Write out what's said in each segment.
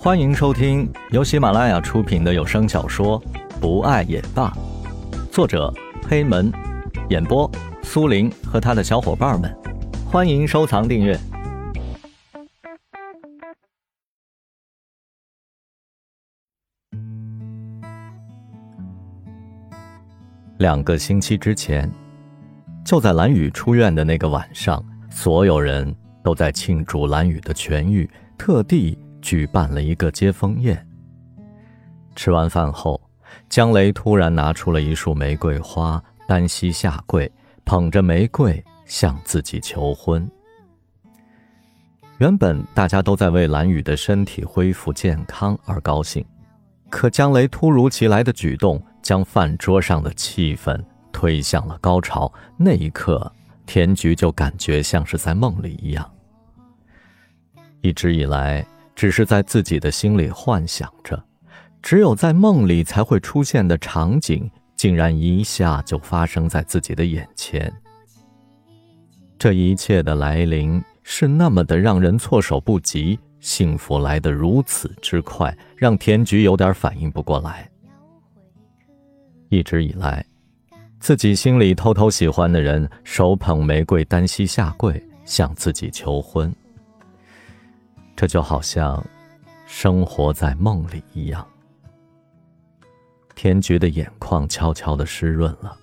欢迎收听由喜马拉雅出品的有声小说《不爱也罢》，作者黑门，演播苏林和他的小伙伴们。欢迎收藏订阅。两个星期之前，就在蓝雨出院的那个晚上，所有人都在庆祝蓝雨的痊愈，特地。举办了一个接风宴。吃完饭后，江雷突然拿出了一束玫瑰花，单膝下跪，捧着玫瑰向自己求婚。原本大家都在为蓝雨的身体恢复健康而高兴，可江雷突如其来的举动将饭桌上的气氛推向了高潮。那一刻，田菊就感觉像是在梦里一样。一直以来。只是在自己的心里幻想着，只有在梦里才会出现的场景，竟然一下就发生在自己的眼前。这一切的来临是那么的让人措手不及，幸福来得如此之快，让田菊有点反应不过来。一直以来，自己心里偷偷喜欢的人，手捧玫瑰，单膝下跪，向自己求婚。这就好像生活在梦里一样。田菊的眼眶悄悄的湿润了。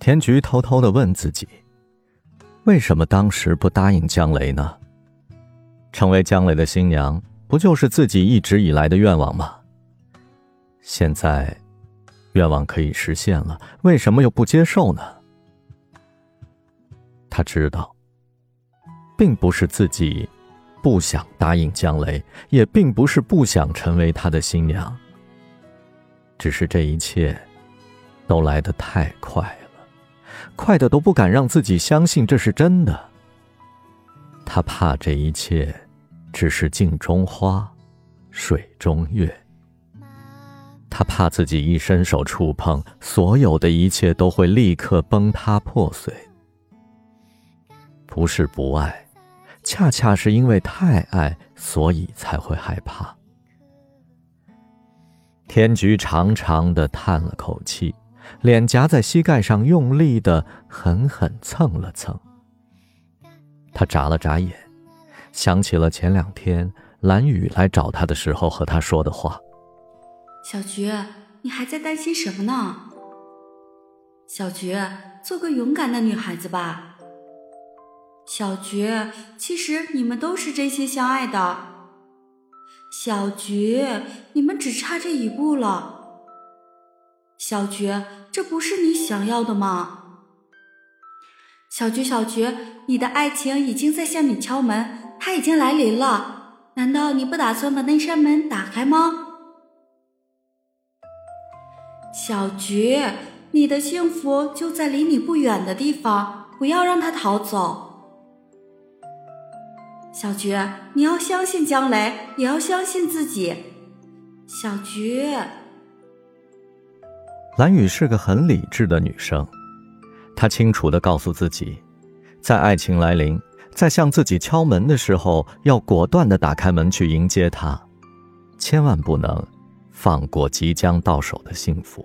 田菊偷偷的问自己：为什么当时不答应江雷呢？成为江雷的新娘，不就是自己一直以来的愿望吗？现在，愿望可以实现了，为什么又不接受呢？他知道。并不是自己不想答应江雷，也并不是不想成为他的新娘。只是这一切都来得太快了，快的都不敢让自己相信这是真的。他怕这一切只是镜中花，水中月。他怕自己一伸手触碰，所有的一切都会立刻崩塌破碎。不是不爱。恰恰是因为太爱，所以才会害怕。天菊长长的叹了口气，脸颊在膝盖上用力的狠狠蹭了蹭。他眨了眨眼，想起了前两天蓝雨来找他的时候和他说的话：“小菊，你还在担心什么呢？小菊，做个勇敢的女孩子吧。”小菊，其实你们都是真心相爱的。小菊，你们只差这一步了。小菊，这不是你想要的吗？小菊，小菊，你的爱情已经在向你敲门，它已经来临了。难道你不打算把那扇门打开吗？小菊，你的幸福就在离你不远的地方，不要让他逃走。小菊，你要相信江雷，也要相信自己。小菊，蓝雨是个很理智的女生，她清楚的告诉自己，在爱情来临，在向自己敲门的时候，要果断的打开门去迎接他，千万不能放过即将到手的幸福。